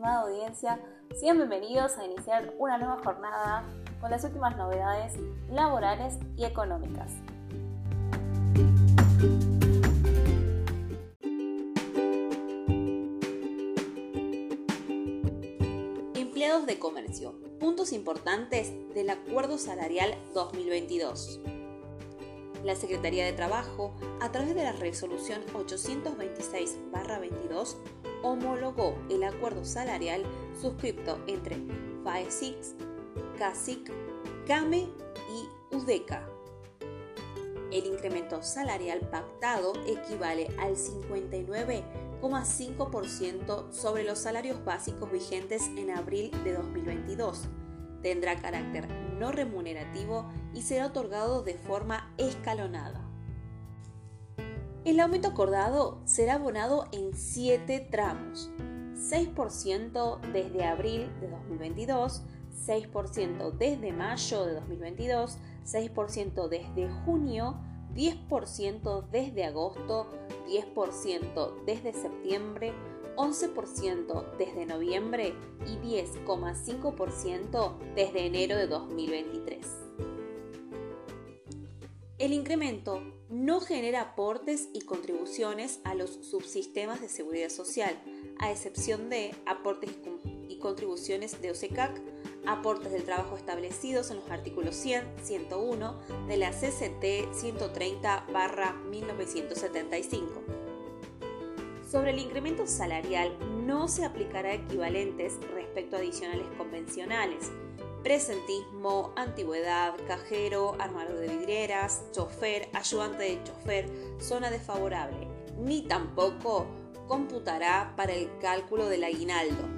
estimada audiencia, sean bienvenidos a iniciar una nueva jornada con las últimas novedades laborales y económicas. Empleados de comercio. Puntos importantes del Acuerdo Salarial 2022 la Secretaría de Trabajo, a través de la resolución 826-22, homologó el acuerdo salarial suscripto entre FAESIX, CASIC, CAME y UDECA. El incremento salarial pactado equivale al 59,5% sobre los salarios básicos vigentes en abril de 2022 tendrá carácter no remunerativo y será otorgado de forma escalonada. El aumento acordado será abonado en 7 tramos, 6% desde abril de 2022, 6% desde mayo de 2022, 6% desde junio, 10% desde agosto, 10% desde septiembre, 11% desde noviembre y 10,5% desde enero de 2023. El incremento no genera aportes y contribuciones a los subsistemas de seguridad social, a excepción de aportes y contribuciones de OSECAC, aportes del trabajo establecidos en los artículos 100, 101 de la CCT 130-1975 sobre el incremento salarial no se aplicará equivalentes respecto a adicionales convencionales. Presentismo, antigüedad, cajero, armador de vidrieras, chofer, ayudante de chofer, zona desfavorable, ni tampoco computará para el cálculo del aguinaldo.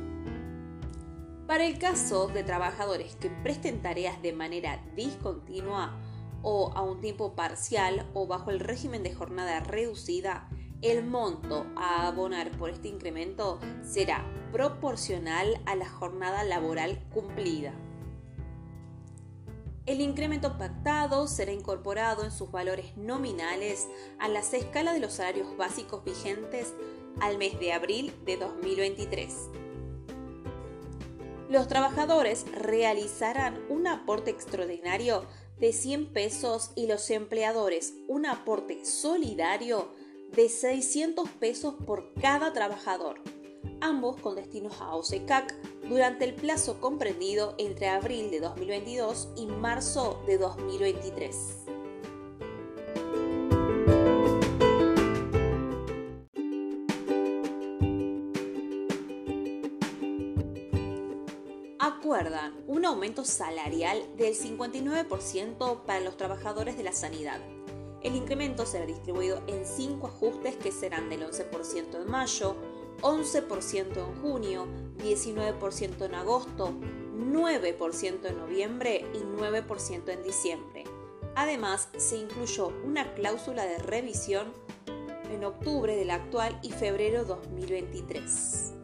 Para el caso de trabajadores que presten tareas de manera discontinua o a un tiempo parcial o bajo el régimen de jornada reducida, el monto a abonar por este incremento será proporcional a la jornada laboral cumplida. El incremento pactado será incorporado en sus valores nominales a las escalas de los salarios básicos vigentes al mes de abril de 2023. Los trabajadores realizarán un aporte extraordinario de 100 pesos y los empleadores un aporte solidario de 600 pesos por cada trabajador, ambos con destinos a OSECAC durante el plazo comprendido entre abril de 2022 y marzo de 2023. acuerdan un aumento salarial del 59% para los trabajadores de la sanidad, el incremento será distribuido en cinco ajustes que serán del 11% en mayo, 11% en junio, 19% en agosto, 9% en noviembre y 9% en diciembre. Además, se incluyó una cláusula de revisión en octubre del actual y febrero 2023.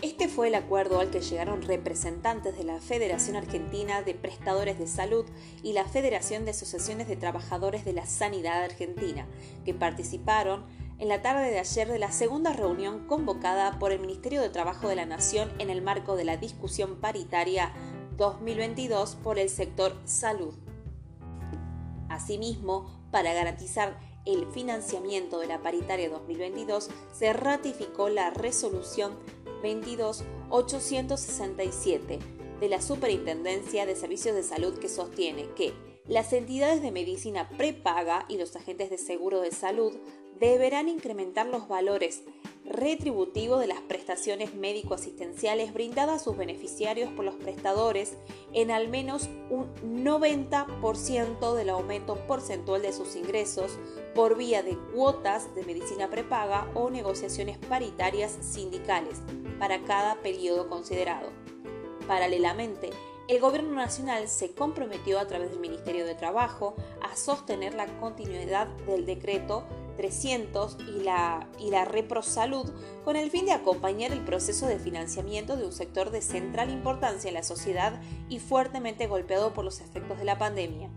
Este fue el acuerdo al que llegaron representantes de la Federación Argentina de Prestadores de Salud y la Federación de Asociaciones de Trabajadores de la Sanidad Argentina, que participaron en la tarde de ayer de la segunda reunión convocada por el Ministerio de Trabajo de la Nación en el marco de la discusión paritaria 2022 por el sector salud. Asimismo, para garantizar el financiamiento de la paritaria 2022, se ratificó la resolución 22867 de la Superintendencia de Servicios de Salud que sostiene que las entidades de medicina prepaga y los agentes de seguro de salud deberán incrementar los valores retributivos de las prestaciones médico-asistenciales brindadas a sus beneficiarios por los prestadores en al menos un 90% del aumento porcentual de sus ingresos por vía de cuotas de medicina prepaga o negociaciones paritarias sindicales para cada periodo considerado. Paralelamente, el Gobierno Nacional se comprometió a través del Ministerio de Trabajo a sostener la continuidad del decreto 300 y la, y la ReproSalud con el fin de acompañar el proceso de financiamiento de un sector de central importancia en la sociedad y fuertemente golpeado por los efectos de la pandemia.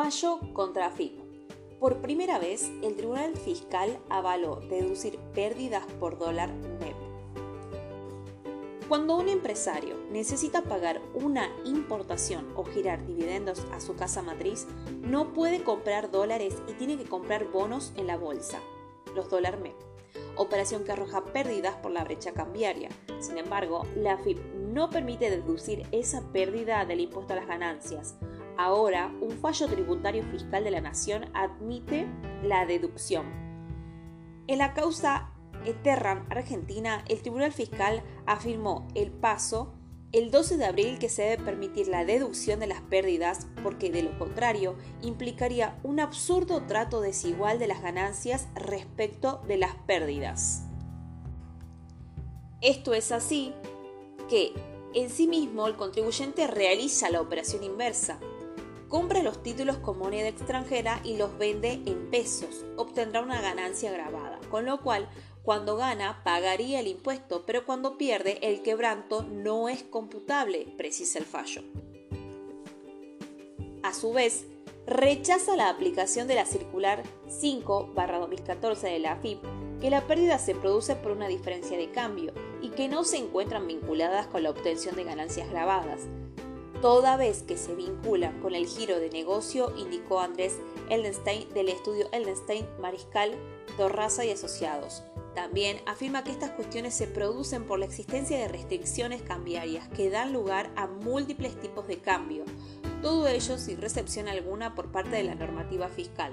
Fallo contra FIP. Por primera vez, el Tribunal Fiscal avaló deducir pérdidas por dólar MEP. Cuando un empresario necesita pagar una importación o girar dividendos a su casa matriz, no puede comprar dólares y tiene que comprar bonos en la bolsa, los dólar MEP, operación que arroja pérdidas por la brecha cambiaria. Sin embargo, la FIP no permite deducir esa pérdida del impuesto a las ganancias, Ahora, un fallo tributario fiscal de la Nación admite la deducción. En la causa Eterran Argentina, el Tribunal Fiscal afirmó el paso el 12 de abril que se debe permitir la deducción de las pérdidas porque de lo contrario implicaría un absurdo trato desigual de las ganancias respecto de las pérdidas. Esto es así que en sí mismo el contribuyente realiza la operación inversa, compra los títulos con moneda extranjera y los vende en pesos. Obtendrá una ganancia grabada, con lo cual cuando gana pagaría el impuesto, pero cuando pierde el quebranto no es computable, precisa el fallo. A su vez, rechaza la aplicación de la circular 5-2014 de la AFIP, que la pérdida se produce por una diferencia de cambio y que no se encuentran vinculadas con la obtención de ganancias grabadas, toda vez que se vinculan con el giro de negocio, indicó Andrés Eldenstein del estudio Eldenstein Mariscal, Torraza y Asociados. También afirma que estas cuestiones se producen por la existencia de restricciones cambiarias que dan lugar a múltiples tipos de cambio, todo ello sin recepción alguna por parte de la normativa fiscal.